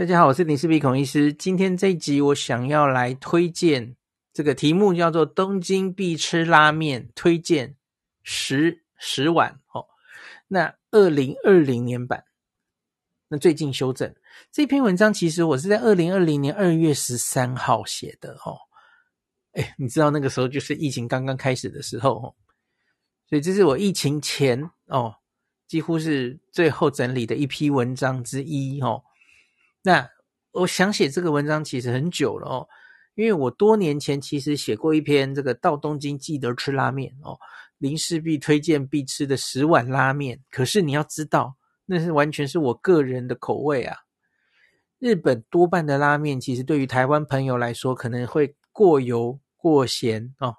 大家好，我是林氏璧孔医师。今天这一集我想要来推荐这个题目叫做“东京必吃拉面”，推荐十十碗哦。那二零二零年版，那最近修正这篇文章，其实我是在二零二零年二月十三号写的哦。哎，你知道那个时候就是疫情刚刚开始的时候哦，所以这是我疫情前哦，几乎是最后整理的一批文章之一哦。那我想写这个文章其实很久了哦，因为我多年前其实写过一篇这个到东京记得吃拉面哦，林氏璧推荐必吃的十碗拉面。可是你要知道，那是完全是我个人的口味啊。日本多半的拉面其实对于台湾朋友来说可能会过油过咸哦。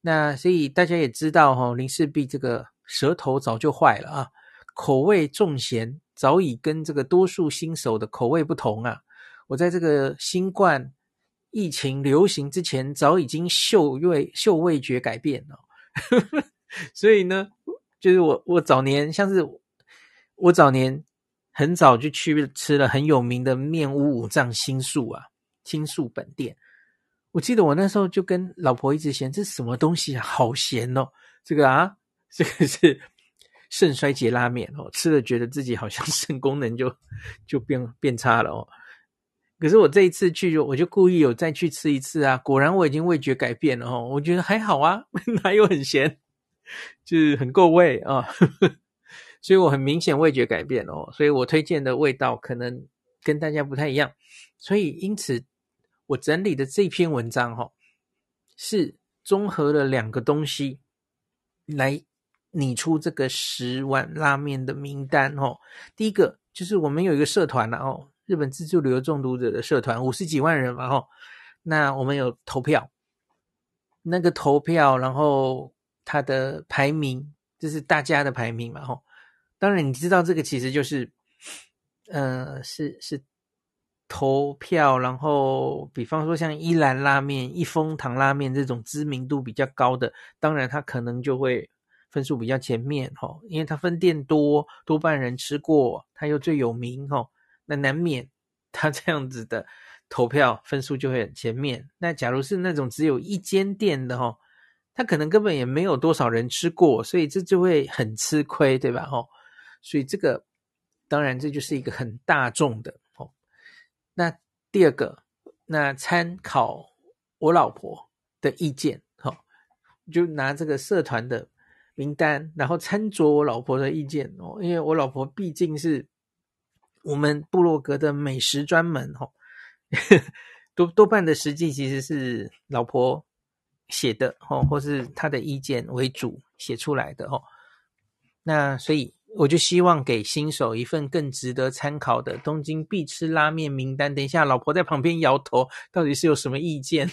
那所以大家也知道哈，林氏璧这个舌头早就坏了啊，口味重咸。早已跟这个多数新手的口味不同啊！我在这个新冠疫情流行之前，早已经嗅味嗅味觉改变了。所以呢，就是我我早年像是我早年很早就去吃了很有名的面屋五藏新宿啊，新宿本店。我记得我那时候就跟老婆一直嫌这什么东西，好咸哦！这个啊，这个是。肾衰竭拉面哦，吃了觉得自己好像 肾功能就就变变差了哦。可是我这一次去，我就故意有再去吃一次啊。果然我已经味觉改变了哦，我觉得还好啊，哪有很咸，就是很够味啊。所以我很明显味觉改变哦，所以我推荐的味道可能跟大家不太一样。所以因此我整理的这篇文章哈，是综合了两个东西来。拟出这个十碗拉面的名单哦，第一个就是我们有一个社团了哦，日本自助旅游中毒者的社团，五十几万人嘛哦，那我们有投票，那个投票，然后它的排名就是大家的排名嘛哦，当然你知道这个其实就是，呃，是是投票，然后比方说像一兰拉面、一风堂拉面这种知名度比较高的，当然它可能就会。分数比较前面哈，因为它分店多，多半人吃过，它又最有名哈，那难免它这样子的投票分数就会很前面。那假如是那种只有一间店的哈，它可能根本也没有多少人吃过，所以这就会很吃亏，对吧？哈，所以这个当然这就是一个很大众的哦。那第二个，那参考我老婆的意见哈，就拿这个社团的。名单，然后参酌我老婆的意见哦，因为我老婆毕竟是我们部落格的美食专门哦，多多半的实际其实是老婆写的哦，或是她的意见为主写出来的哦。那所以我就希望给新手一份更值得参考的东京必吃拉面名单。等一下，老婆在旁边摇头，到底是有什么意见？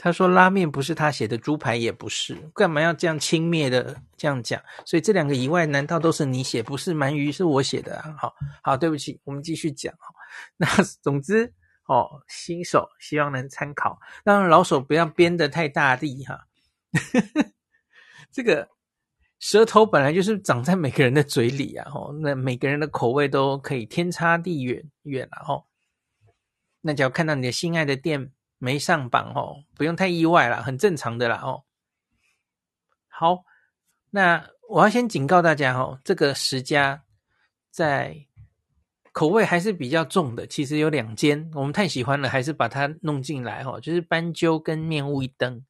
他说拉面不是他写的，猪排也不是，干嘛要这样轻蔑的这样讲？所以这两个以外，难道都是你写？不是鳗鱼是我写的啊？好好，对不起，我们继续讲。那总之，哦，新手希望能参考，当然老手不要编得太大力哈。这个舌头本来就是长在每个人的嘴里啊，吼，那每个人的口味都可以天差地远远了吼。那只要看到你的心爱的店没上榜哦，不用太意外了，很正常的啦哦。好，那我要先警告大家哦，这个十家在。口味还是比较重的，其实有两间，我们太喜欢了，还是把它弄进来哦。就是斑鸠跟面雾一灯。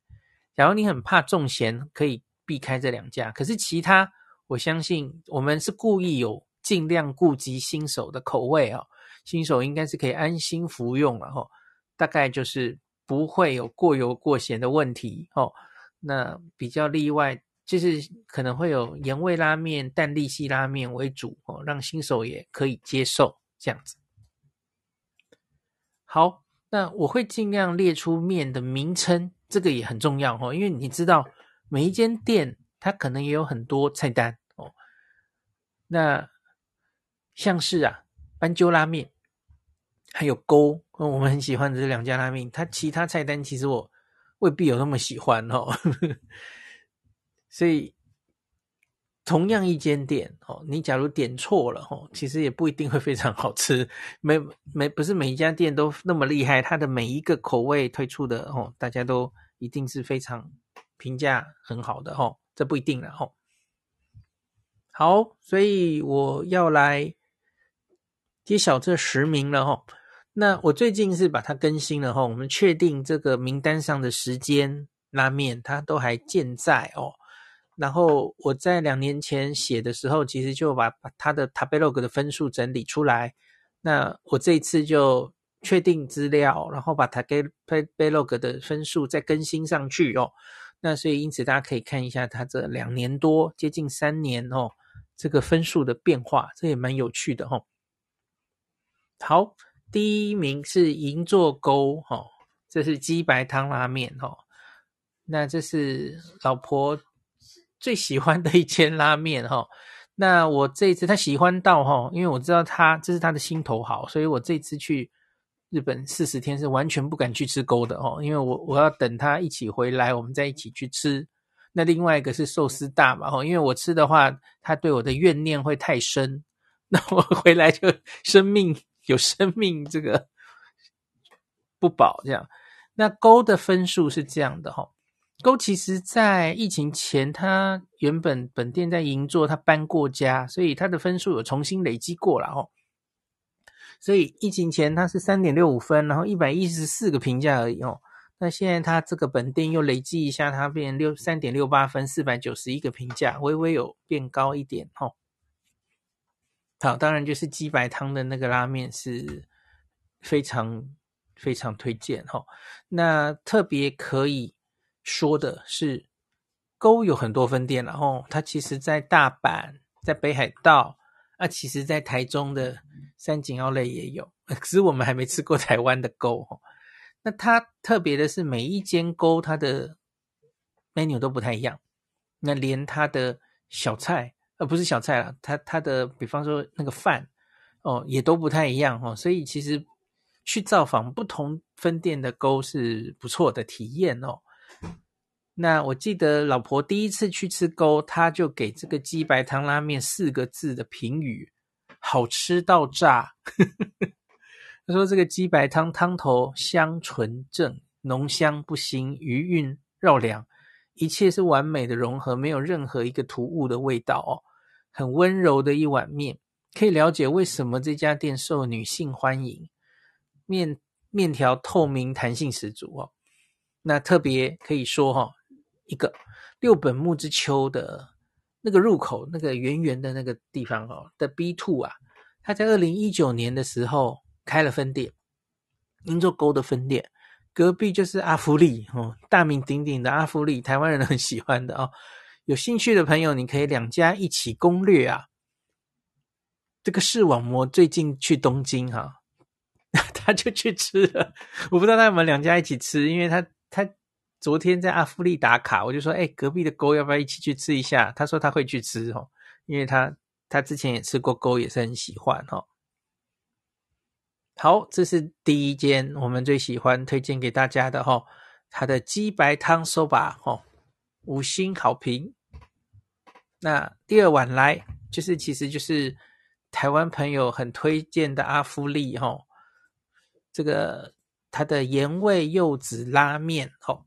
假如你很怕重咸，可以避开这两家。可是其他，我相信我们是故意有尽量顾及新手的口味哦。新手应该是可以安心服用了哈。大概就是不会有过油过咸的问题哦。那比较例外。就是可能会有盐味拉面、淡丽系拉面为主哦，让新手也可以接受这样子。好，那我会尽量列出面的名称，这个也很重要哦，因为你知道每一间店它可能也有很多菜单哦。那像是啊斑鸠拉面，还有勾，我们很喜欢的这两家拉面，它其他菜单其实我未必有那么喜欢哦。所以，同样一间店哦，你假如点错了哦，其实也不一定会非常好吃。没没不是每一家店都那么厉害，它的每一个口味推出的哦，大家都一定是非常评价很好的哦，这不一定了哦。好，所以我要来揭晓这十名了哦。那我最近是把它更新了哦，我们确定这个名单上的时间拉面它都还健在哦。然后我在两年前写的时候，其实就把把它的 Tabelog 的分数整理出来。那我这一次就确定资料，然后把 Tabelog 的分数再更新上去哦。那所以因此大家可以看一下它这两年多接近三年哦，这个分数的变化，这也蛮有趣的哦。好，第一名是银座沟哦，这是鸡白汤拉面哦。那这是老婆。最喜欢的一间拉面哈，那我这一次他喜欢到哈，因为我知道他这是他的心头好，所以我这次去日本四十天是完全不敢去吃勾的哦，因为我我要等他一起回来，我们再一起去吃。那另外一个是寿司大嘛哈，因为我吃的话，他对我的怨念会太深，那我回来就生命有生命这个不保这样。那勾的分数是这样的哈。勾其实，在疫情前，他原本本店在银座，他搬过家，所以他的分数有重新累积过了哦。所以疫情前他是三点六五分，然后一百一十四个评价而已哦。那现在他这个本店又累积一下，他变六三点六八分，四百九十一个评价，微微有变高一点哦。好，当然就是鸡白汤的那个拉面是非常非常推荐哦。那特别可以。说的是勾有很多分店，然后它其实在大阪、在北海道啊，其实在台中的三井奥莱也有，可是我们还没吃过台湾的勾。那它特别的是每一间勾它的 menu 都不太一样，那连它的小菜，呃，不是小菜啦，它它的比方说那个饭哦，也都不太一样哦，所以其实去造访不同分店的勾是不错的体验哦。那我记得老婆第一次去吃勾，她就给这个鸡白汤拉面四个字的评语：好吃到炸。她说这个鸡白汤汤头香醇正，浓香不腥，余韵绕梁，一切是完美的融合，没有任何一个突兀的味道哦，很温柔的一碗面，可以了解为什么这家店受女性欢迎。面面条透明，弹性十足哦。那特别可以说哈。一个六本木之丘的那个入口，那个圆圆的那个地方哦的 B two 啊，他在二零一九年的时候开了分店，银座沟的分店，隔壁就是阿福利哦，大名鼎鼎的阿福利，台湾人很喜欢的哦。有兴趣的朋友，你可以两家一起攻略啊。这个视网膜最近去东京哈、他就去吃了，我不知道他有没有两家一起吃，因为他他。昨天在阿夫利打卡，我就说：“哎，隔壁的沟要不要一起去吃一下？”他说他会去吃哦，因为他他之前也吃过沟，也是很喜欢哦。好，这是第一间我们最喜欢推荐给大家的哈，它的鸡白汤 soba 哈，五星好评。那第二碗来，就是其实就是台湾朋友很推荐的阿芙利哈，这个它的盐味柚子拉面哦，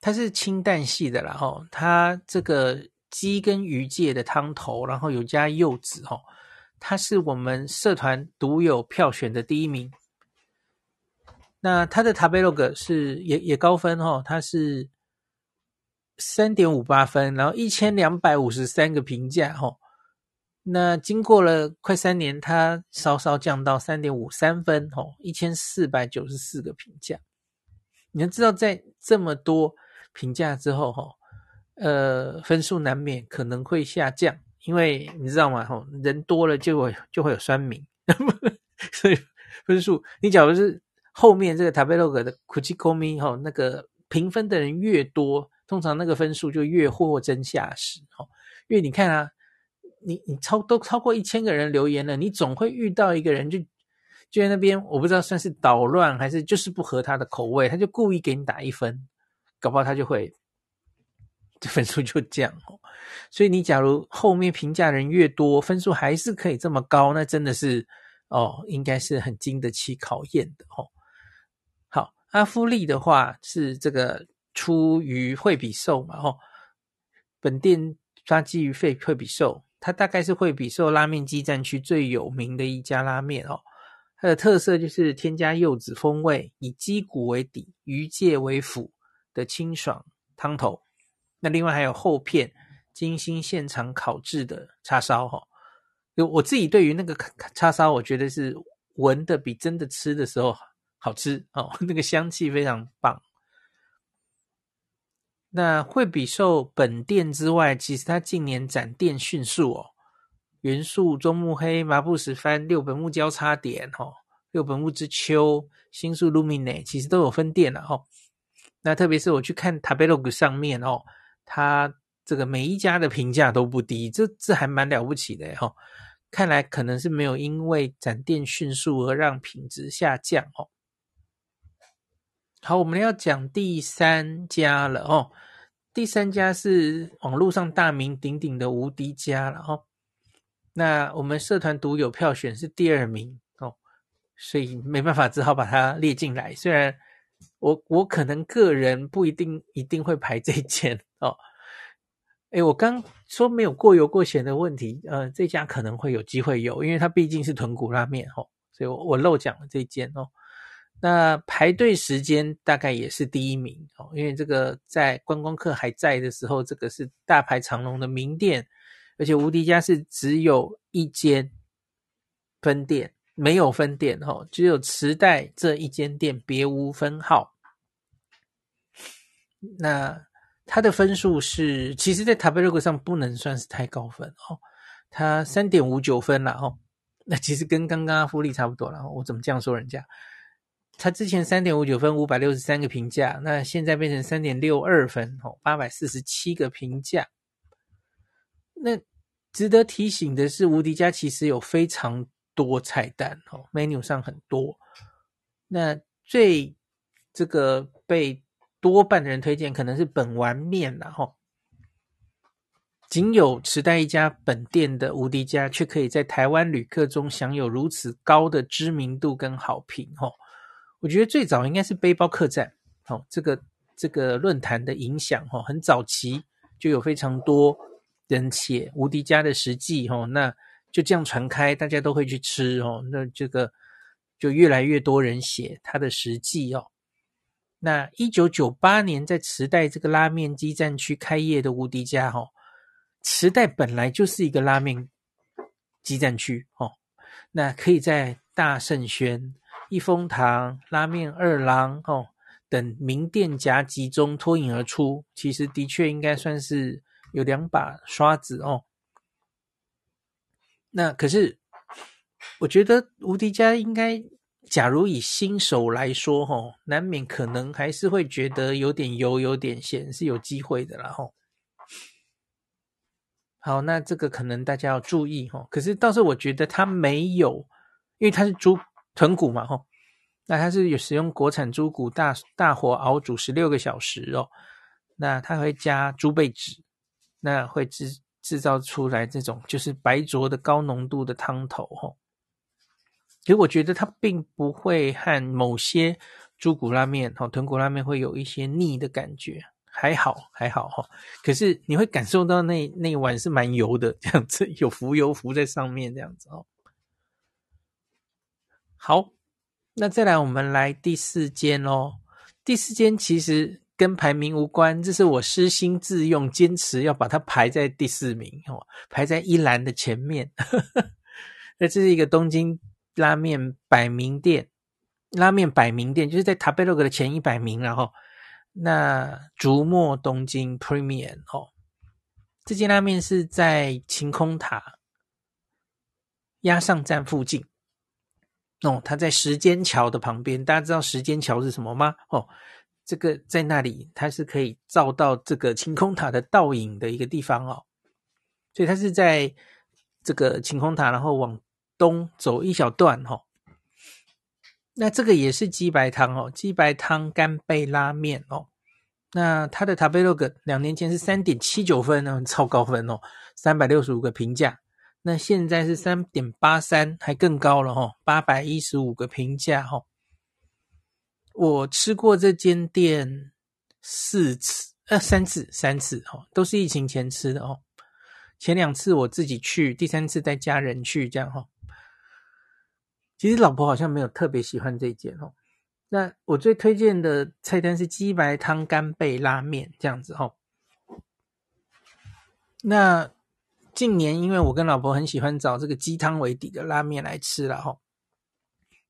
它是清淡系的啦哈，它这个鸡跟鱼介的汤头，然后有加柚子哈。它是我们社团独有票选的第一名。那它的 Tabelog 是也也高分哦，它是三点五八分，然后一千两百五十三个评价哦。那经过了快三年，它稍稍降到三点五三分哦，一千四百九十四个评价。你要知道，在这么多评价之后哈，呃，分数难免可能会下降。因为你知道吗？吼，人多了就会就会有酸民，所以分数你假如是后面这个 Tabelog 的 Kuchikomi 吼，那个评分的人越多，通常那个分数就越货真价实。哦，因为你看啊，你你超都超过一千个人留言了，你总会遇到一个人就就在那边，我不知道算是捣乱还是就是不合他的口味，他就故意给你打一分，搞不好他就会。这分数就降哦，所以你假如后面评价人越多，分数还是可以这么高，那真的是哦，应该是很经得起考验的哦。好，阿夫利的话是这个出于惠比寿嘛，哦，本店抓基于费惠比寿，它大概是惠比寿拉面基站区最有名的一家拉面哦。它的特色就是添加柚子风味，以鸡骨为底，鱼介为辅的清爽汤头。那另外还有厚片精心现场烤制的叉烧哈，就我自己对于那个叉烧，我觉得是闻的比真的吃的时候好吃哦，那个香气非常棒。那惠比寿本店之外，其实它近年展店迅速哦，元素中目黑、麻布十番、六本木交叉点哦，六本木之丘、新宿 Lumine 其实都有分店了哦。那特别是我去看 Tabelog 上面哦。他这个每一家的评价都不低，这这还蛮了不起的哈。看来可能是没有因为展店迅速而让品质下降哦。好，我们要讲第三家了哦。第三家是网络上大名鼎鼎的无敌家了哦。那我们社团独有票选是第二名哦，所以没办法，只好把它列进来。虽然我我可能个人不一定一定会排这间。哦，诶，我刚说没有过油过咸的问题，呃，这家可能会有机会有，因为它毕竟是豚骨拉面哦，所以我我漏讲了这间哦。那排队时间大概也是第一名哦，因为这个在观光客还在的时候，这个是大排长龙的名店，而且无敌家是只有一间分店，没有分店哦，只有池袋这一间店，别无分号。那。他的分数是，其实，在 Tabelog 上不能算是太高分哦，他三点五九分了哦，那其实跟刚刚阿夫利差不多了。我怎么这样说人家？他之前三点五九分，五百六十三个评价，那现在变成三点六二分哦，八百四十七个评价。那值得提醒的是，无敌家其实有非常多菜单哦，menu 上很多。那最这个被多半的人推荐可能是本丸面啦，吼，仅有池袋一家本店的无敌家，却可以在台湾旅客中享有如此高的知名度跟好评，吼。我觉得最早应该是背包客栈，吼，这个这个论坛的影响，吼，很早期就有非常多人写无敌家的食记，吼，那就这样传开，大家都会去吃，吼，那这个就越来越多人写他的食记，哦。那一九九八年在池袋这个拉面基站区开业的无敌家，哦，池袋本来就是一个拉面基站区，哦，那可以在大圣轩、一风堂、拉面二郎，哦等名店夹击中脱颖而出，其实的确应该算是有两把刷子哦。那可是，我觉得无敌家应该。假如以新手来说，吼，难免可能还是会觉得有点油、有点咸，是有机会的啦，吼。好，那这个可能大家要注意，吼。可是倒是我觉得它没有，因为它是猪豚骨嘛，吼，那它是有使用国产猪骨大大火熬煮十六个小时哦，那它会加猪背脂，那会制制造出来这种就是白浊的高浓度的汤头，吼。其实我觉得它并不会和某些猪骨拉面、吼豚骨拉面会有一些腻的感觉，还好还好哈。可是你会感受到那那一碗是蛮油的，这样子有浮油浮在上面，这样子哦。好，那再来我们来第四间哦。第四间其实跟排名无关，这是我私心自用，坚持要把它排在第四名哦，排在一栏的前面。那这是一个东京。拉面百名店，拉面百名店就是在 Tabelog 的前一百名，然后那竹墨东京 Premium 哦，这间拉面是在晴空塔押上站附近哦，它在时间桥的旁边，大家知道时间桥是什么吗？哦，这个在那里它是可以照到这个晴空塔的倒影的一个地方哦，所以它是在这个晴空塔，然后往。东走一小段哦，那这个也是鸡白汤哦，鸡白汤干贝拉面哦。那它的 Tabelog 两年前是三点七九分呢，超高分哦，三百六十五个评价。那现在是三点八三，还更高了哦，八百一十五个评价哦。我吃过这间店四次，呃，三次，三次哦，都是疫情前吃的哦。前两次我自己去，第三次带家人去，这样哈。其实老婆好像没有特别喜欢这间哦。那我最推荐的菜单是鸡白汤干贝拉面这样子哦。那近年因为我跟老婆很喜欢找这个鸡汤为底的拉面来吃了哈。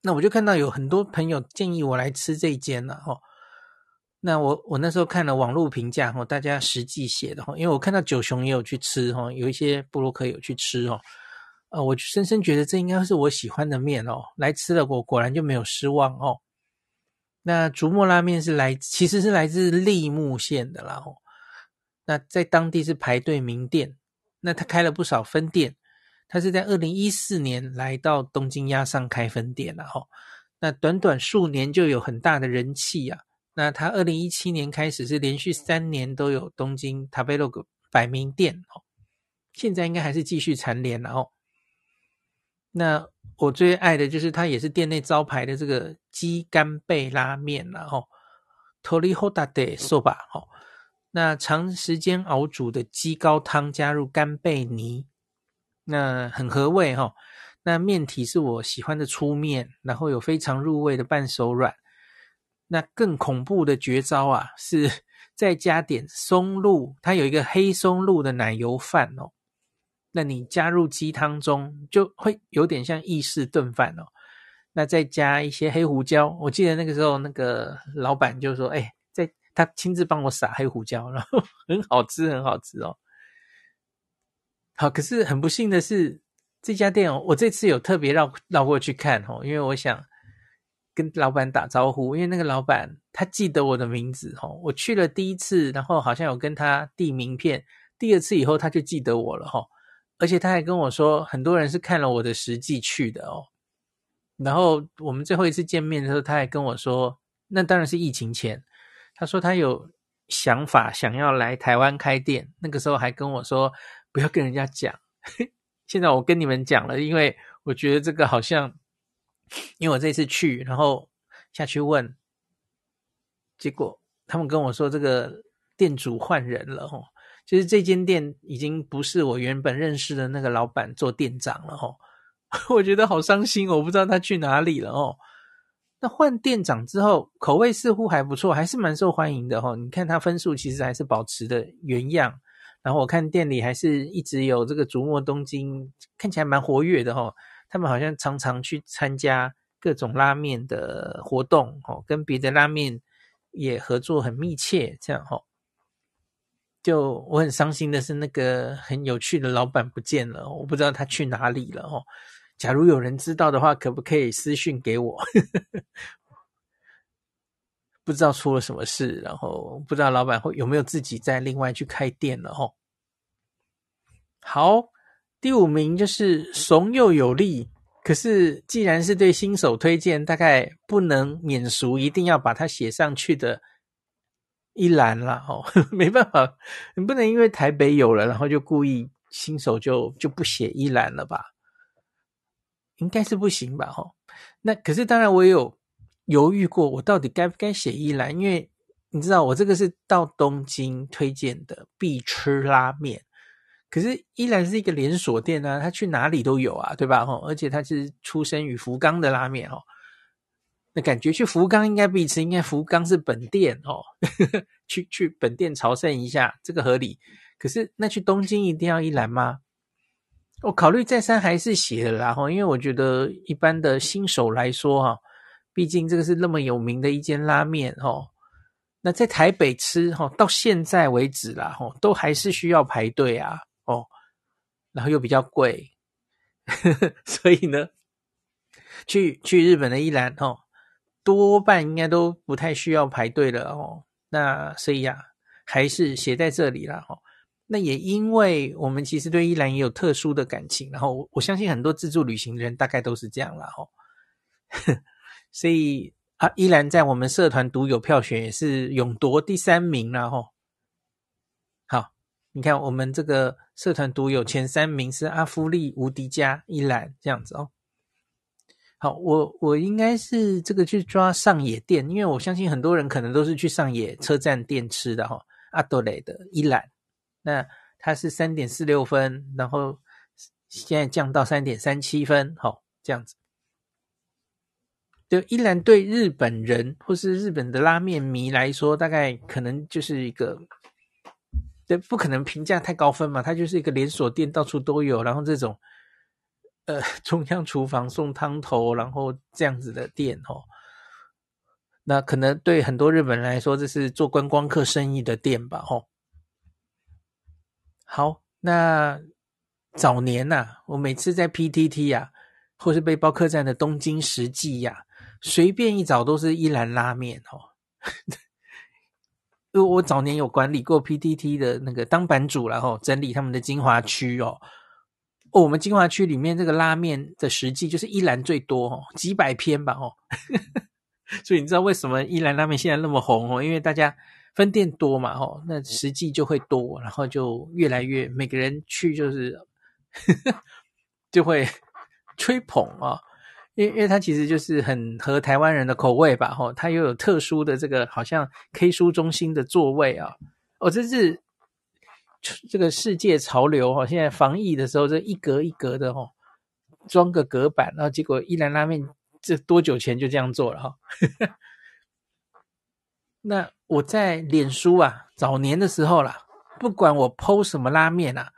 那我就看到有很多朋友建议我来吃这一间了哈。那我我那时候看了网络评价哈，大家实际写的哈，因为我看到九雄也有去吃哈，有一些部落客有去吃哦。呃，我深深觉得这应该是我喜欢的面哦，来吃了我果然就没有失望哦。那竹墨拉面是来，其实是来自立木县的啦哦。那在当地是排队名店，那他开了不少分店，他是在二零一四年来到东京押上开分店了哦。那短短数年就有很大的人气啊。那他二零一七年开始是连续三年都有东京 Tabelog 百名店哦，现在应该还是继续蝉联了哦。那我最爱的就是它，也是店内招牌的这个鸡干贝拉面然后 Tori Hotate Soba 哦，那长时间熬煮的鸡高汤加入干贝泥，那很合味哈。那面体是我喜欢的粗面，然后有非常入味的半熟软。那更恐怖的绝招啊，是 再加点松露，它有一个黑松露的奶油饭哦。那你加入鸡汤中，就会有点像意式炖饭哦。那再加一些黑胡椒，我记得那个时候那个老板就说：“哎，他亲自帮我撒黑胡椒，然后很好吃，很好吃哦。”好，可是很不幸的是，这家店哦，我这次有特别绕绕过去看哦，因为我想跟老板打招呼，因为那个老板他记得我的名字哦。我去了第一次，然后好像有跟他递名片，第二次以后他就记得我了哈。而且他还跟我说，很多人是看了我的实际去的哦。然后我们最后一次见面的时候，他还跟我说，那当然是疫情前。他说他有想法想要来台湾开店，那个时候还跟我说不要跟人家讲。现在我跟你们讲了，因为我觉得这个好像，因为我这次去，然后下去问，结果他们跟我说这个店主换人了哦。其实这间店已经不是我原本认识的那个老板做店长了哦，我觉得好伤心，我不知道他去哪里了哦。那换店长之后，口味似乎还不错，还是蛮受欢迎的哦。你看他分数其实还是保持的原样，然后我看店里还是一直有这个竹墨东京，看起来蛮活跃的哦。他们好像常常去参加各种拉面的活动哦，跟别的拉面也合作很密切，这样哦。就我很伤心的是，那个很有趣的老板不见了，我不知道他去哪里了哦。假如有人知道的话，可不可以私讯给我？不知道出了什么事，然后不知道老板会有没有自己再另外去开店了哦。好，第五名就是怂又有力可是既然是对新手推荐，大概不能免俗，一定要把它写上去的一栏了哦。没办法，你不能因为台北有了，然后就故意新手就就不写一栏了吧？应该是不行吧？哈，那可是当然我也有犹豫过，我到底该不该写一栏？因为你知道，我这个是到东京推荐的必吃拉面。可是一兰是一个连锁店啊，它去哪里都有啊，对吧？吼，而且它是出生于福冈的拉面哦，那感觉去福冈应该必吃，应该福冈是本店哦，去去本店朝圣一下，这个合理。可是那去东京一定要一兰吗？我考虑再三，还是写了啦，吼，因为我觉得一般的新手来说哈，毕竟这个是那么有名的一间拉面哦。那在台北吃哈，到现在为止啦，吼，都还是需要排队啊。哦，然后又比较贵，所以呢，去去日本的一兰哦，多半应该都不太需要排队了哦。那所以呀、啊，还是写在这里了哦。那也因为我们其实对依兰也有特殊的感情，然后我，相信很多自助旅行的人大概都是这样了哦。所以啊，依兰在我们社团独有票选也是勇夺第三名了哦。你看，我们这个社团独有前三名是阿夫利、无敌家、依兰这样子哦。好，我我应该是这个去抓上野店，因为我相信很多人可能都是去上野车站店吃的哈、哦。阿多雷的依兰，那它是三点四六分，然后现在降到三点三七分，好、哦，这样子。对，依然对日本人或是日本的拉面迷来说，大概可能就是一个。对，不可能评价太高分嘛，它就是一个连锁店，到处都有，然后这种呃中央厨房送汤头，然后这样子的店哦，那可能对很多日本人来说，这是做观光客生意的店吧，吼。好，那早年呐、啊，我每次在 PTT 呀、啊，或是背包客栈的东京食记呀、啊，随便一找都是一兰拉面哦。因为我早年有管理过 PTT 的那个当版主，然后整理他们的精华区哦。哦，我们精华区里面这个拉面的实记就是一兰最多哦，几百篇吧哦。所以你知道为什么一兰拉面现在那么红哦？因为大家分店多嘛哦，那实际就会多，然后就越来越每个人去就是 就会吹捧啊。因为因为它其实就是很合台湾人的口味吧，吼，它又有特殊的这个好像 K 书中心的座位啊，哦，这是这个世界潮流哈，现在防疫的时候这一格一格的哈，装个隔板，然后结果一兰拉面这多久前就这样做了哈，那我在脸书啊早年的时候啦，不管我 PO 什么拉面啊。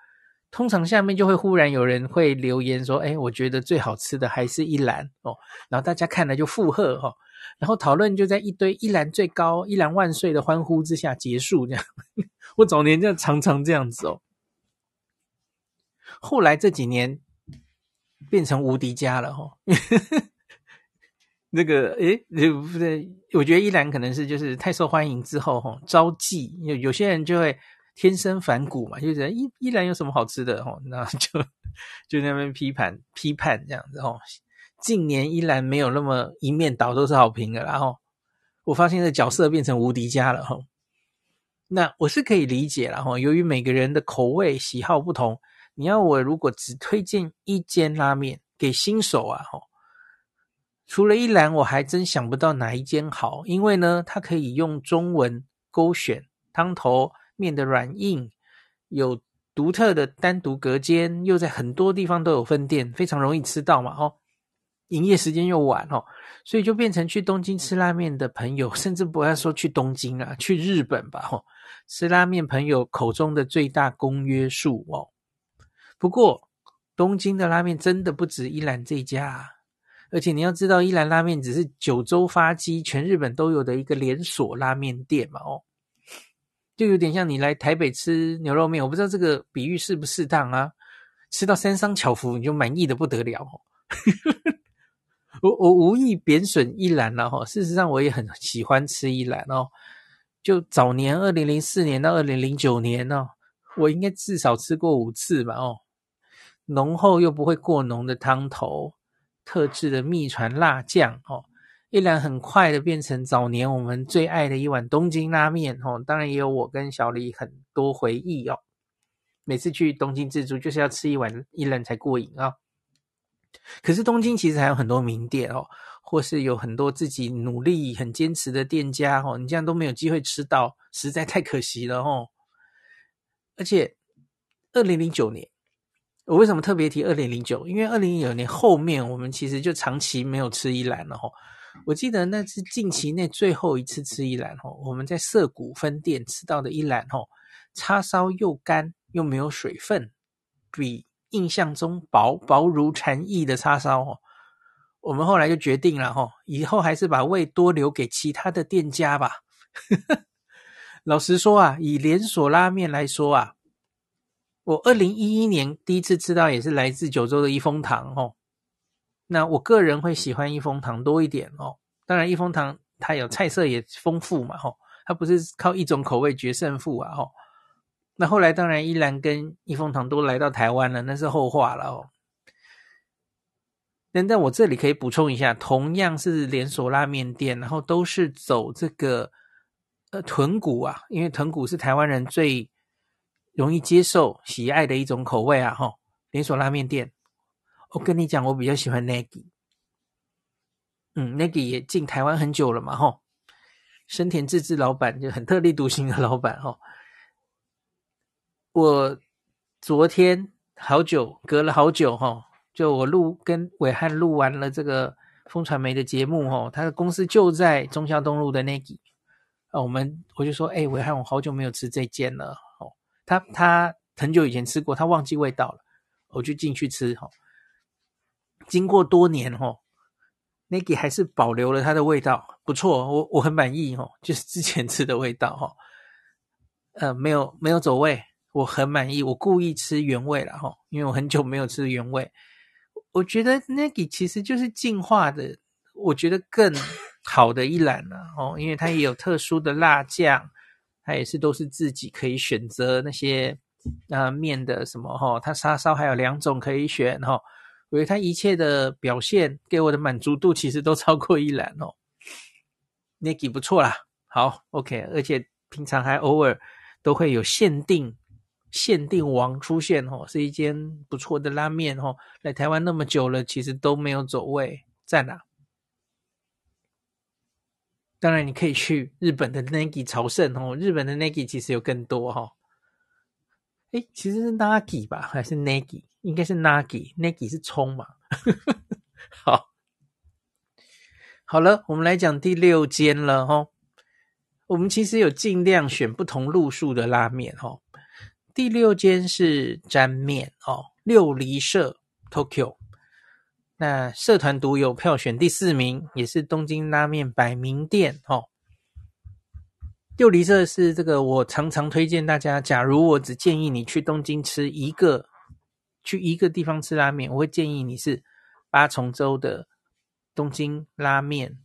通常下面就会忽然有人会留言说：“哎，我觉得最好吃的还是一兰哦。”然后大家看了就附和、哦，然后讨论就在一堆“一兰最高，一兰万岁”的欢呼之下结束。这样，我早年就常常这样子哦。后来这几年变成无敌家了、哦。那个哎，不对，我觉得依然可能是就是太受欢迎之后哈、招忌有有些人就会。天生反骨嘛，就觉得依依然有什么好吃的哦，那就 就那边批判批判这样子哦。近年依然没有那么一面倒都是好评的，然后我发现这角色变成无敌家了哈。那我是可以理解了哈，由于每个人的口味喜好不同，你要我如果只推荐一间拉面给新手啊哈，除了一兰我还真想不到哪一间好，因为呢，它可以用中文勾选汤头。面的软硬有独特的单独隔间，又在很多地方都有分店，非常容易吃到嘛，哦，营业时间又晚哦，所以就变成去东京吃拉面的朋友，甚至不要说去东京啊，去日本吧，哦，吃拉面朋友口中的最大公约数哦。不过东京的拉面真的不止一兰这家，啊而且你要知道，一兰拉面只是九州发迹，全日本都有的一个连锁拉面店嘛，哦。就有点像你来台北吃牛肉面，我不知道这个比喻适不适当啊？吃到三商巧福，你就满意的不得了哦。我我无意贬损一兰了哈，事实上我也很喜欢吃一兰哦。就早年二零零四年到二零零九年哦，我应该至少吃过五次吧哦。浓厚又不会过浓的汤头，特制的秘传辣酱哦，一兰很快的变成早年我们最爱的一碗东京拉面哦。当然也有我跟小李很多回忆哦。每次去东京自助就是要吃一碗一兰才过瘾啊、可是东京其实还有很多名店哦，或是有很多自己努力很坚持的店家哦，你这样都没有机会吃到，实在太可惜了哦。而且二零零九年。我为什么特别提二零零九？因为二零零九年后面我们其实就长期没有吃一兰了哈。我记得那是近期内最后一次吃一兰哈。我们在涩谷分店吃到的一兰哈，叉烧又干又没有水分，比印象中薄薄如蝉翼的叉烧哦。我们后来就决定了哈，以后还是把胃多留给其他的店家吧。老实说啊，以连锁拉面来说啊。我二零一一年第一次吃到也是来自九州的一风堂哦，那我个人会喜欢一风堂多一点哦。当然一风堂它有菜色也丰富嘛吼，它不是靠一种口味决胜负啊吼。那后来当然一兰跟一风堂都来到台湾了，那是后话了哦。但在我这里可以补充一下，同样是连锁拉面店，然后都是走这个呃豚骨啊，因为豚骨是台湾人最。容易接受、喜爱的一种口味啊！哈，连锁拉面店，我跟你讲，我比较喜欢 Nagi。嗯，Nagi 也进台湾很久了嘛，哈。生田自治老板就很特立独行的老板，哈。我昨天好久隔了好久，哈，就我录跟伟汉录完了这个风传媒的节目，哈，他的公司就在中孝东路的 Nagi。啊，我们我就说，哎，伟汉，我好久没有吃这间了。他他很久以前吃过，他忘记味道了，我就进去吃哈。经过多年哈，Negi 还是保留了它的味道，不错，我我很满意哈，就是之前吃的味道哈。呃，没有没有走味，我很满意。我故意吃原味了哈，因为我很久没有吃原味。我觉得 Negi 其实就是进化的，我觉得更好的一兰了哦，因为它也有特殊的辣酱。它也是都是自己可以选择那些呃面的什么哈，它叉烧还有两种可以选哈，我觉得它一切的表现给我的满足度其实都超过一兰哦。Negi 不错啦，好 OK，而且平常还偶尔都会有限定限定王出现哦，是一间不错的拉面哦，来台湾那么久了，其实都没有走味，赞啊！当然，你可以去日本的 Nagi 朝圣哦。日本的 Nagi 其实有更多哈。诶，其实是 Nagi 吧，还是 Nagi？应该是 Nagi，Nagi 是葱嘛？好，好了，我们来讲第六间了哈。我们其实有尽量选不同路数的拉面哈。第六间是沾面哦，六离社 Tokyo。那社团独有票选第四名，也是东京拉面百名店哦。六离舍是这个，我常常推荐大家。假如我只建议你去东京吃一个，去一个地方吃拉面，我会建议你是八重洲的东京拉面，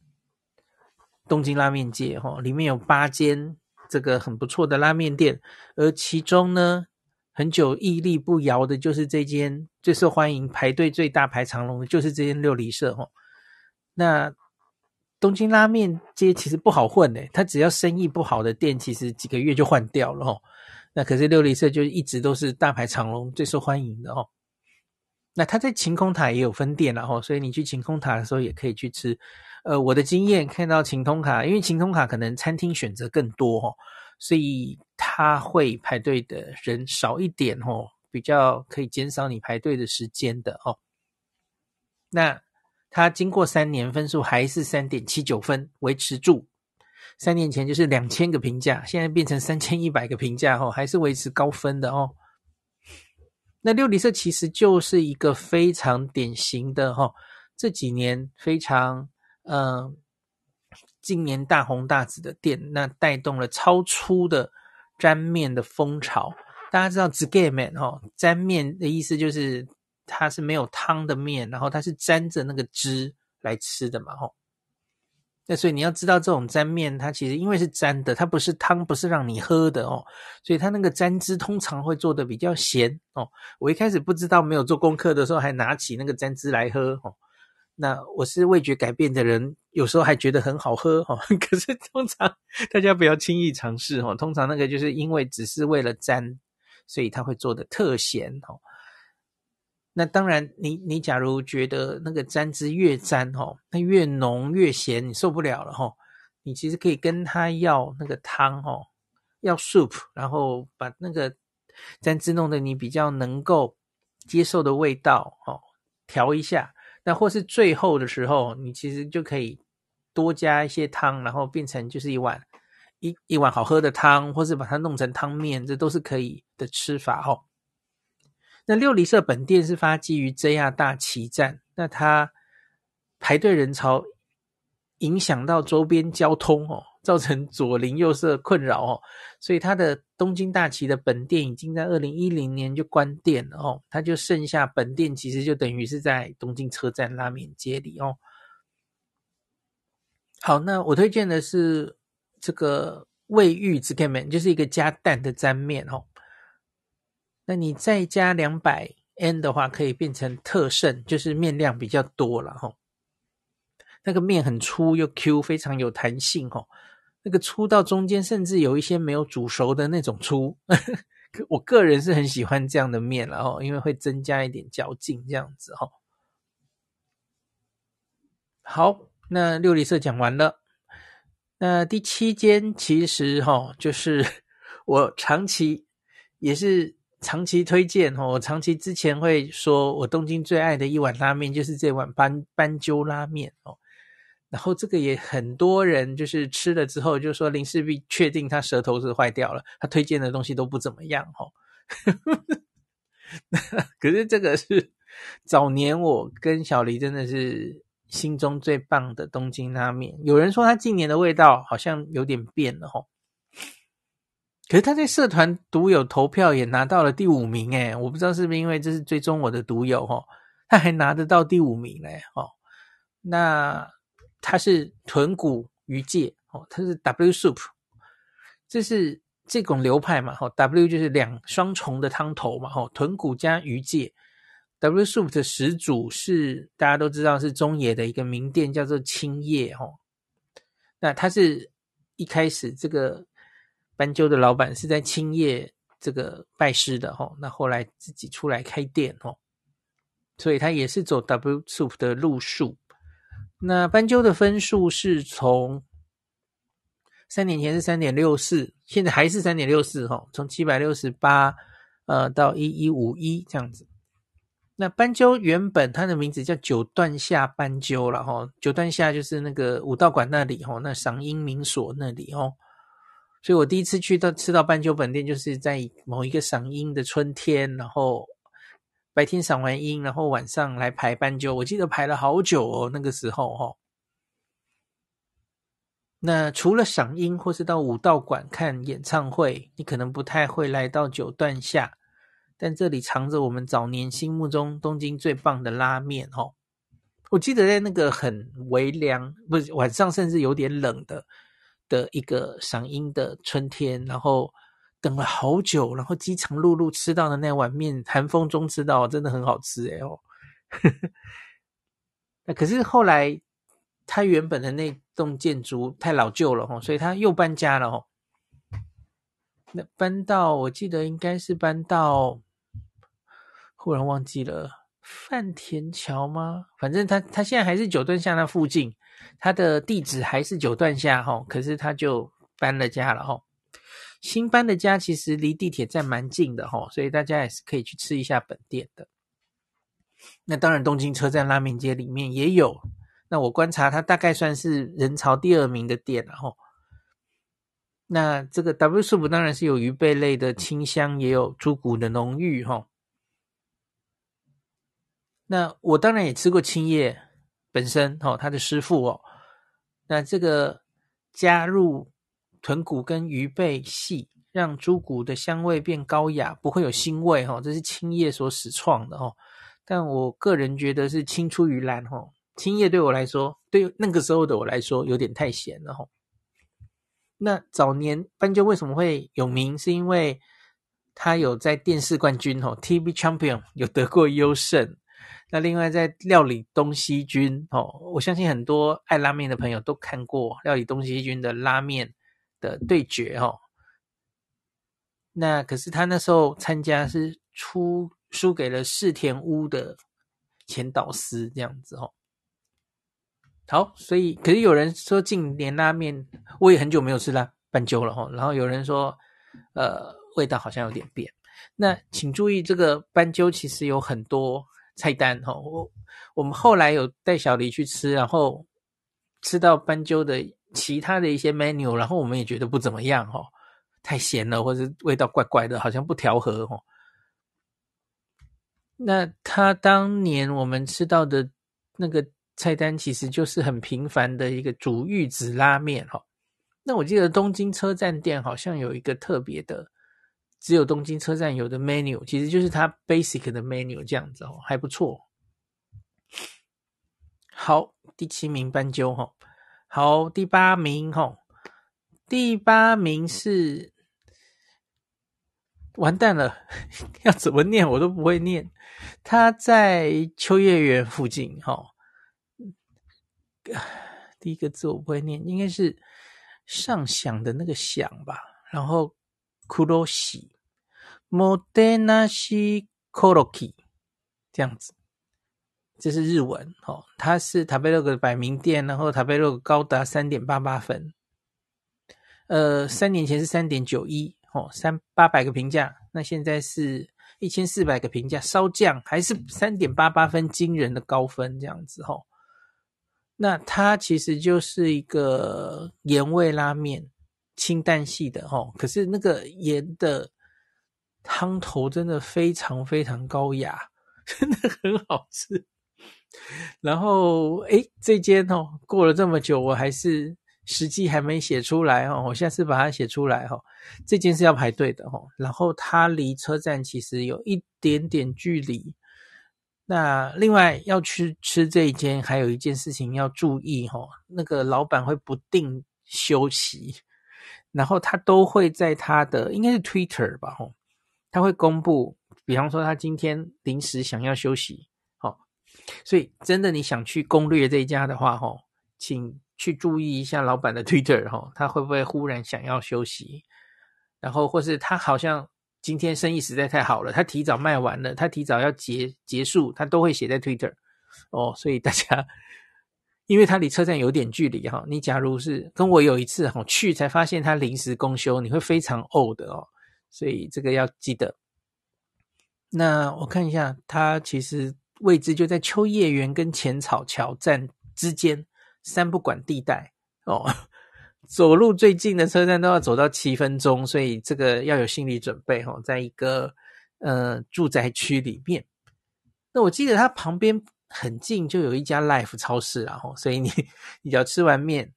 东京拉面街哈，里面有八间这个很不错的拉面店，而其中呢。很久屹立不摇的，就是这间最受欢迎、排队最大排长龙的，就是这间六离舍哦。那东京拉面街其实不好混诶，它只要生意不好的店，其实几个月就换掉了哦。那可是六离舍就一直都是大排长龙、最受欢迎的哦。那它在晴空塔也有分店了哦，所以你去晴空塔的时候也可以去吃。呃，我的经验看到晴空塔，因为晴空塔可能餐厅选择更多哦。所以他会排队的人少一点哦，比较可以减少你排队的时间的哦。那他经过三年，分数还是三点七九分，维持住。三年前就是两千个评价，现在变成三千一百个评价哦，还是维持高分的哦。那六里舍其实就是一个非常典型的哈，这几年非常嗯。今年大红大紫的店，那带动了超粗的沾面的风潮。大家知道 “zuke 面”哈，沾面的意思就是它是没有汤的面，然后它是沾着那个汁来吃的嘛，吼。那所以你要知道，这种沾面它其实因为是沾的，它不是汤，不是让你喝的哦，所以它那个沾汁通常会做的比较咸哦。我一开始不知道，没有做功课的时候，还拿起那个沾汁来喝哦。那我是味觉改变的人，有时候还觉得很好喝哈。可是通常大家不要轻易尝试哈。通常那个就是因为只是为了沾，所以他会做的特咸哈。那当然你，你假如觉得那个沾汁越沾哈，那越浓越咸，你受不了了哈。你其实可以跟他要那个汤哈，要 soup，然后把那个沾汁弄得你比较能够接受的味道哈，调一下。那或是最后的时候，你其实就可以多加一些汤，然后变成就是一碗一一碗好喝的汤，或是把它弄成汤面，这都是可以的吃法哦。那六里社本店是发基于 JR 大旗站，那它排队人潮影响到周边交通哦，造成左邻右舍困扰哦，所以它的东京大崎的本店已经在二零一零年就关店了哦，它就剩下本店，其实就等于是在东京车站拉面街里哦。好，那我推荐的是这个味玉渍け面，就是一个加蛋的沾面哦。那你再加两百 N 的话，可以变成特盛，就是面量比较多了哈。那个面很粗又 Q，非常有弹性哦。那个粗到中间，甚至有一些没有煮熟的那种粗。我个人是很喜欢这样的面了哈，因为会增加一点嚼劲，这样子哈。好，那六离舍讲完了。那第七间其实哈，就是 我长期也是。长期推荐哦，我长期之前会说，我东京最爱的一碗拉面就是这碗斑斑鸠拉面哦。然后这个也很多人就是吃了之后就说林氏璧确定他舌头是坏掉了，他推荐的东西都不怎么样哦。可是这个是早年我跟小黎真的是心中最棒的东京拉面。有人说他近年的味道好像有点变了哦。可是他在社团独有投票也拿到了第五名诶，我不知道是不是因为这是追踪我的读友齁，他还拿得到第五名嘞齁。那他是豚骨鱼介哦，他是 W soup，这是这种流派嘛齁，W 就是两双重的汤头嘛齁，豚骨加鱼介。W soup 的始祖是大家都知道是中野的一个名店叫做青叶哦，那他是一开始这个。斑鸠的老板是在青叶这个拜师的齁，那后来自己出来开店哦，所以他也是走 W Soup 的路数。那斑鸠的分数是从三年前是三点六四，现在还是三点六四哈，从七百六十八呃到一一五一这样子。那斑鸠原本它的名字叫九段下斑鸠了哈，九段下就是那个武道馆那里哈，那赏樱名所那里哦。所以我第一次去到吃到斑鸠本店，就是在某一个赏樱的春天，然后白天赏完樱，然后晚上来排斑鸠。我记得排了好久哦，那个时候、哦。那除了赏樱或是到武道馆看演唱会，你可能不太会来到九段下，但这里藏着我们早年心目中东京最棒的拉面哦。我记得在那个很微凉，不是晚上，甚至有点冷的。的一个赏樱的春天，然后等了好久，然后饥肠辘辘吃到的那碗面，寒风中吃到，真的很好吃哎哦。那可是后来，他原本的那栋建筑太老旧了哦，所以他又搬家了哦。那搬到我记得应该是搬到，忽然忘记了饭田桥吗？反正他他现在还是九段下那附近。他的地址还是九段下哈，可是他就搬了家了哈。新搬的家其实离地铁站蛮近的哈，所以大家也是可以去吃一下本店的。那当然，东京车站拉面街里面也有。那我观察，它大概算是人潮第二名的店了哈。那这个 W Soup 当然是有鱼贝类的清香，也有猪骨的浓郁哈。那我当然也吃过青叶。本身哦，他的师傅哦，那这个加入豚骨跟鱼背细，让猪骨的香味变高雅，不会有腥味哈。这是青叶所始创的哦，但我个人觉得是青出于蓝哈。青叶对我来说，对那个时候的我来说，有点太咸了哈。那早年斑鸠为什么会有名？是因为他有在电视冠军哦，TV Champion 有得过优胜。那另外在料理东西军哦，我相信很多爱拉面的朋友都看过料理东西军的拉面的对决哦。那可是他那时候参加是出输给了世田屋的前导师这样子哦。好，所以可是有人说近年拉面，我也很久没有吃拉斑鸠了哈。然后有人说，呃，味道好像有点变。那请注意，这个斑鸠其实有很多。菜单哈，我我们后来有带小黎去吃，然后吃到斑鸠的其他的一些 menu，然后我们也觉得不怎么样哈，太咸了，或者味道怪怪的，好像不调和哈。那他当年我们吃到的那个菜单，其实就是很平凡的一个煮玉子拉面哈。那我记得东京车站店好像有一个特别的。只有东京车站有的 menu，其实就是它 basic 的 menu 这样子哦，还不错。好，第七名斑鸠哈，好，第八名吼，第八名是完蛋了，要怎么念我都不会念。它在秋叶原附近哈，第一个字我不会念，应该是上响的那个响吧，然后。库洛西，莫德纳西，库洛基，这样子，这是日文哦。它是塔贝洛格的百名店，然后塔贝洛格高达三点八八分，呃，三年前是三点九一哦，三八百个评价，那现在是一千四百个评价，稍降，还是三点八八分，惊人的高分这样子哦。那它其实就是一个盐味拉面。清淡系的哦，可是那个盐的汤头真的非常非常高雅，真的很好吃。然后诶，这间哦，过了这么久，我还是实际还没写出来哦，我下次把它写出来哦。这间是要排队的哦，然后它离车站其实有一点点距离。那另外要去吃这一间，还有一件事情要注意哦，那个老板会不定休息。然后他都会在他的应该是 Twitter 吧，吼，他会公布，比方说他今天临时想要休息，所以真的你想去攻略这一家的话，吼，请去注意一下老板的 Twitter，吼，他会不会忽然想要休息，然后或是他好像今天生意实在太好了，他提早卖完了，他提早要结结束，他都会写在 Twitter，哦，所以大家。因为他离车站有点距离哈，你假如是跟我有一次哈去才发现他临时公休，你会非常呕的哦，所以这个要记得。那我看一下，他其实位置就在秋叶原跟浅草桥站之间三不管地带哦，走路最近的车站都要走到七分钟，所以这个要有心理准备哦，在一个呃住宅区里面。那我记得它旁边。很近就有一家 Life 超市，然后所以你你只要吃完面，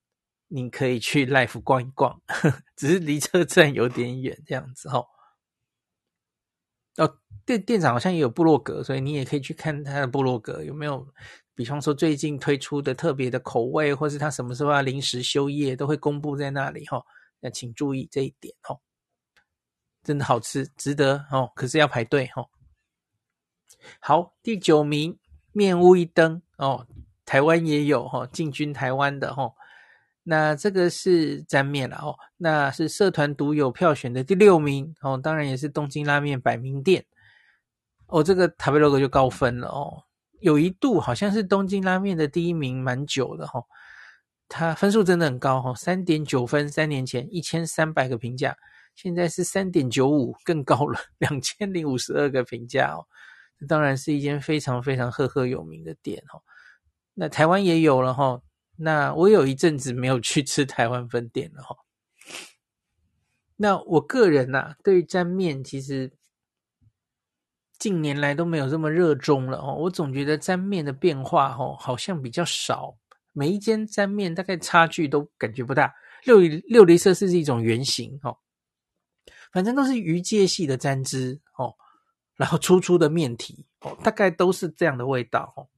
你可以去 Life 逛一逛，只是离车站有点远这样子哦。哦，店店长好像也有部落格，所以你也可以去看他的部落格有没有，比方说最近推出的特别的口味，或是他什么时候要临时休业，都会公布在那里哈、哦。那请注意这一点哦，真的好吃，值得哦，可是要排队哦。好，第九名。面屋一灯哦，台湾也有哈、哦，进军台湾的哈、哦，那这个是沾面了哦，那是社团独有票选的第六名哦，当然也是东京拉面百名店哦，这个塔贝洛格就高分了哦，有一度好像是东京拉面的第一名蛮久的哈、哦，它分数真的很高哈、哦，三点九分，三年前一千三百个评价，现在是三点九五，更高了，两千零五十二个评价哦。当然是一间非常非常赫赫有名的店哦。那台湾也有了哈。那我有一阵子没有去吃台湾分店了哈。那我个人呐，对于沾面其实近年来都没有这么热衷了哦。我总觉得沾面的变化哦，好像比较少。每一间沾面大概差距都感觉不大。六六厘色是一种圆形哦，反正都是鱼介系的沾汁哦。然后粗粗的面体哦，大概都是这样的味道哦。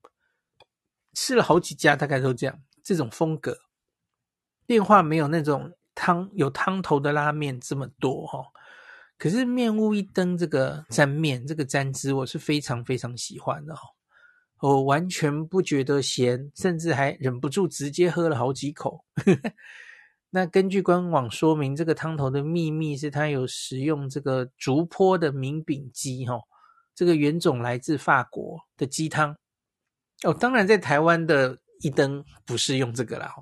吃了好几家，大概都这样，这种风格变化没有那种汤有汤头的拉面这么多哈。可是面屋一灯这个沾面这个沾汁，我是非常非常喜欢的哈。我完全不觉得咸，甚至还忍不住直接喝了好几口。那根据官网说明，这个汤头的秘密是它有使用这个竹坡的名炳鸡，哈，这个原种来自法国的鸡汤。哦，当然在台湾的一灯不是用这个啦。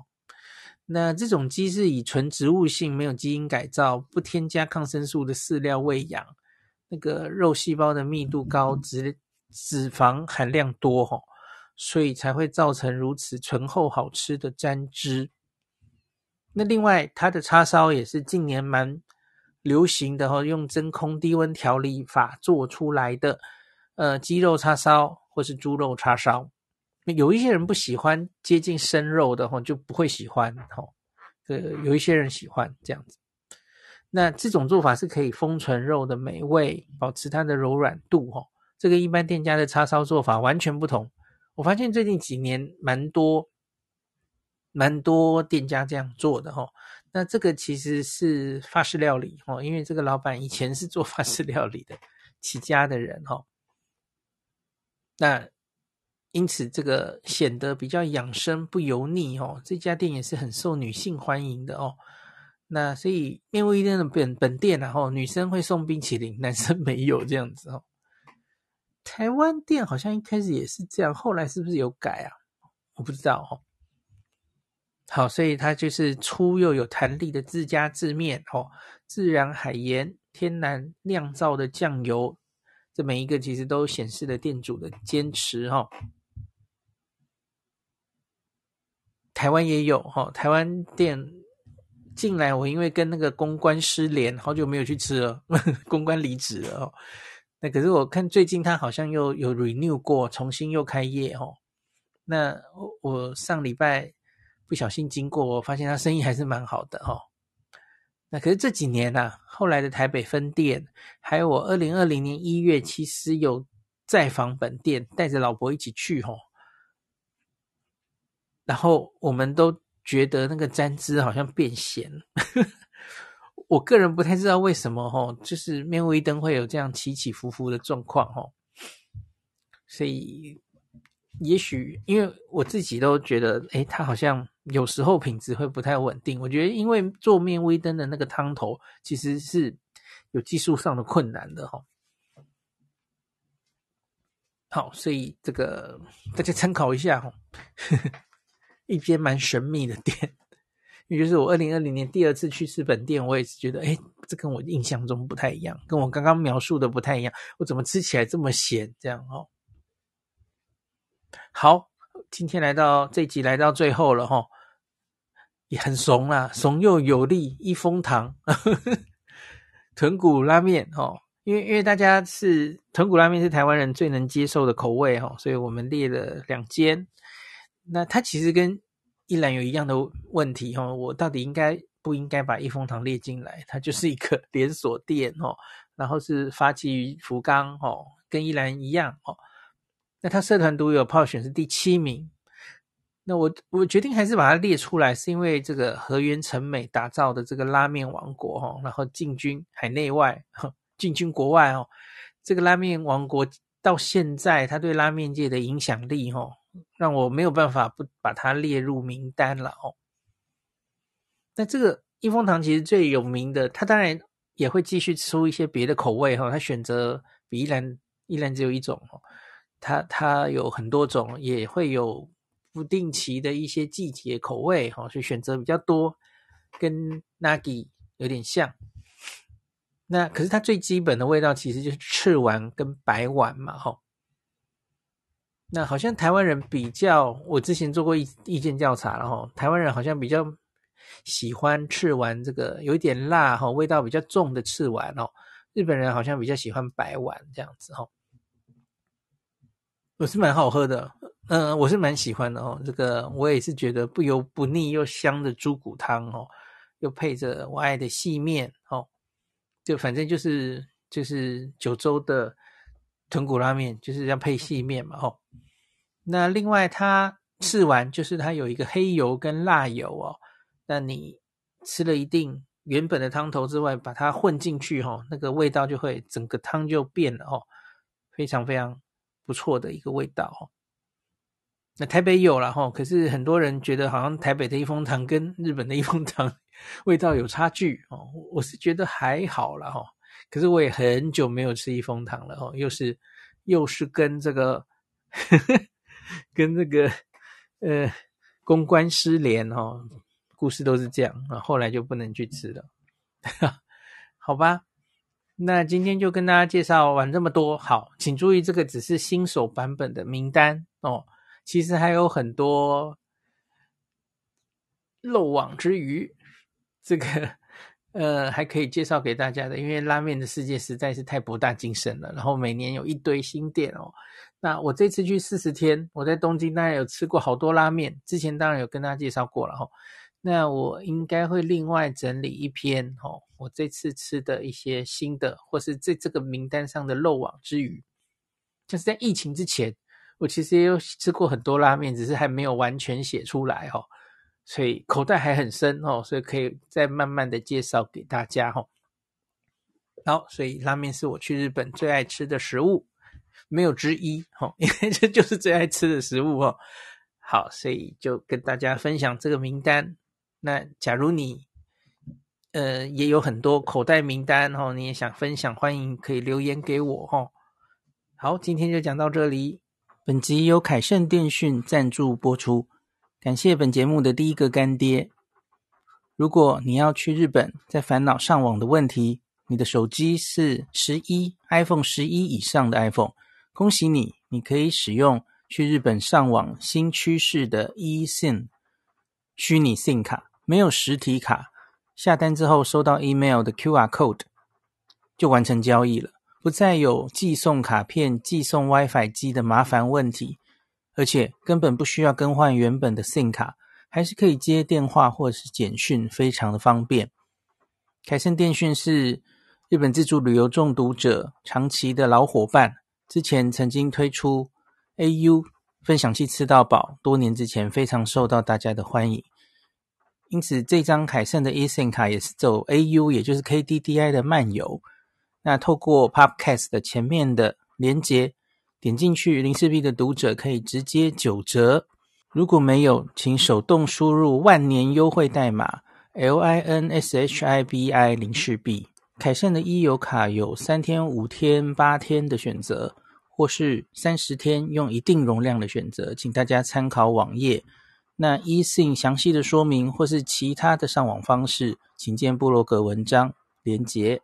那这种鸡是以纯植物性、没有基因改造、不添加抗生素的饲料喂养，那个肉细胞的密度高，脂脂肪含量多，哈，所以才会造成如此醇厚好吃的沾汁。那另外，它的叉烧也是近年蛮流行的，哈，用真空低温调理法做出来的，呃，鸡肉叉烧或是猪肉叉烧。有一些人不喜欢接近生肉的，吼，就不会喜欢，吼。呃，有一些人喜欢这样子。那这种做法是可以封存肉的美味，保持它的柔软度，吼。这个一般店家的叉烧做法完全不同。我发现最近几年蛮多，蛮多店家这样做的，吼。那这个其实是法式料理，吼，因为这个老板以前是做法式料理的起家的人，吼。那。因此，这个显得比较养生不油腻哦。这家店也是很受女性欢迎的哦。那所以面窝伊登的本本店然后女生会送冰淇淋，男生没有这样子哦。台湾店好像一开始也是这样，后来是不是有改啊？我不知道哦。好，所以它就是粗又有弹力的自家制面哦，自然海盐、天然酿造的酱油，这每一个其实都显示了店主的坚持哦。台湾也有哈，台湾店进来，我因为跟那个公关失联，好久没有去吃了，公关离职了哦。那可是我看最近他好像又有 renew 过，重新又开业哦。那我上礼拜不小心经过，我发现他生意还是蛮好的哦。那可是这几年啊，后来的台北分店，还有我二零二零年一月，其实有再访本店，带着老婆一起去哦。然后我们都觉得那个沾汁好像变咸，我个人不太知道为什么哦，就是面窝伊登会有这样起起伏伏的状况哦，所以也许因为我自己都觉得，诶，它好像有时候品质会不太稳定。我觉得因为做面窝伊登的那个汤头其实是有技术上的困难的哈。好，所以这个大家参考一下哈。一间蛮神秘的店，也就是我二零二零年第二次去日本店，我也是觉得，哎，这跟我印象中不太一样，跟我刚刚描述的不太一样。我怎么吃起来这么咸？这样哦。好，今天来到这集来到最后了哈、也很怂啦，怂又有力。一风堂豚骨拉面哦，因为因为大家是豚骨拉面是台湾人最能接受的口味哈、所以我们列了两间。那它其实跟一兰有一样的问题哈，我到底应该不应该把一风堂列进来？它就是一个 连锁店哦，然后是发迹于福冈哦，跟一兰一样哦。那它社团独有票选是第七名。那我我决定还是把它列出来，是因为这个河原成美打造的这个拉面王国哈，然后进军海内外，进军国外哦。这个拉面王国到现在，它对拉面界的影响力哈。让我没有办法不把它列入名单了哦。那这个益丰堂其实最有名的，它当然也会继续出一些别的口味哈。它选择比依兰依兰只有一种哦，它它有很多种，也会有不定期的一些季节口味哈，所以选择比较多，跟 Nagi 有点像。那可是它最基本的味道其实就是赤丸跟白丸嘛哈。那好像台湾人比较，我之前做过意意见调查，然后台湾人好像比较喜欢赤丸这个有一点辣哈，味道比较重的赤丸哦。日本人好像比较喜欢白丸这样子哈。我是蛮好喝的，嗯，我是蛮喜欢的哦。这个我也是觉得不油不腻又香的猪骨汤哦，又配着我爱的细面哦，就反正就是就是九州的。豚骨拉面就是要配细面嘛，吼。那另外它吃完就是它有一个黑油跟辣油哦。那你吃了一定原本的汤头之外，把它混进去，吼，那个味道就会整个汤就变了，哦，非常非常不错的一个味道，哦。那台北有了哈，可是很多人觉得好像台北的益丰堂跟日本的益丰堂 味道有差距哦。我是觉得还好了哈，可是我也很久没有吃益丰堂了哦，又是又是跟这个呵呵 跟这个呃公关失联哦，故事都是这样啊，后来就不能去吃了，好吧？那今天就跟大家介绍完这么多，好，请注意这个只是新手版本的名单哦。其实还有很多漏网之鱼，这个呃还可以介绍给大家的，因为拉面的世界实在是太博大精深了。然后每年有一堆新店哦。那我这次去四十天，我在东京当然有吃过好多拉面，之前当然有跟大家介绍过了哈。那我应该会另外整理一篇哦，我这次吃的一些新的，或是这这个名单上的漏网之鱼，就是在疫情之前。我其实也有吃过很多拉面，只是还没有完全写出来哈，所以口袋还很深哦，所以可以再慢慢的介绍给大家哈。好，所以拉面是我去日本最爱吃的食物，没有之一哈，因为这就是最爱吃的食物哦。好，所以就跟大家分享这个名单。那假如你呃也有很多口袋名单哦，你也想分享，欢迎可以留言给我哈。好，今天就讲到这里。本集由凯盛电讯赞助播出，感谢本节目的第一个干爹。如果你要去日本，在烦恼上网的问题，你的手机是十一 iPhone 十一以上的 iPhone，恭喜你，你可以使用去日本上网新趋势的 eSIM 虚拟 SIM 卡，没有实体卡，下单之后收到 email 的 QR code 就完成交易了。不再有寄送卡片、寄送 WiFi 机的麻烦问题，而且根本不需要更换原本的 SIM 卡，还是可以接电话或是简讯，非常的方便。凯盛电讯是日本自助旅游中毒者长期的老伙伴，之前曾经推出 AU 分享器吃到饱，多年之前非常受到大家的欢迎，因此这张凯盛的 eSIM 卡也是走 AU，也就是 KDDI 的漫游。那透过 Podcast 的前面的连结，点进去，零四 B 的读者可以直接九折。如果没有，请手动输入万年优惠代码 L I N S H I B I 零四 B。凯盛的一游卡有三天、五天、八天的选择，或是三十天用一定容量的选择，请大家参考网页。那 E 信详细的说明或是其他的上网方式，请见布洛格文章连结。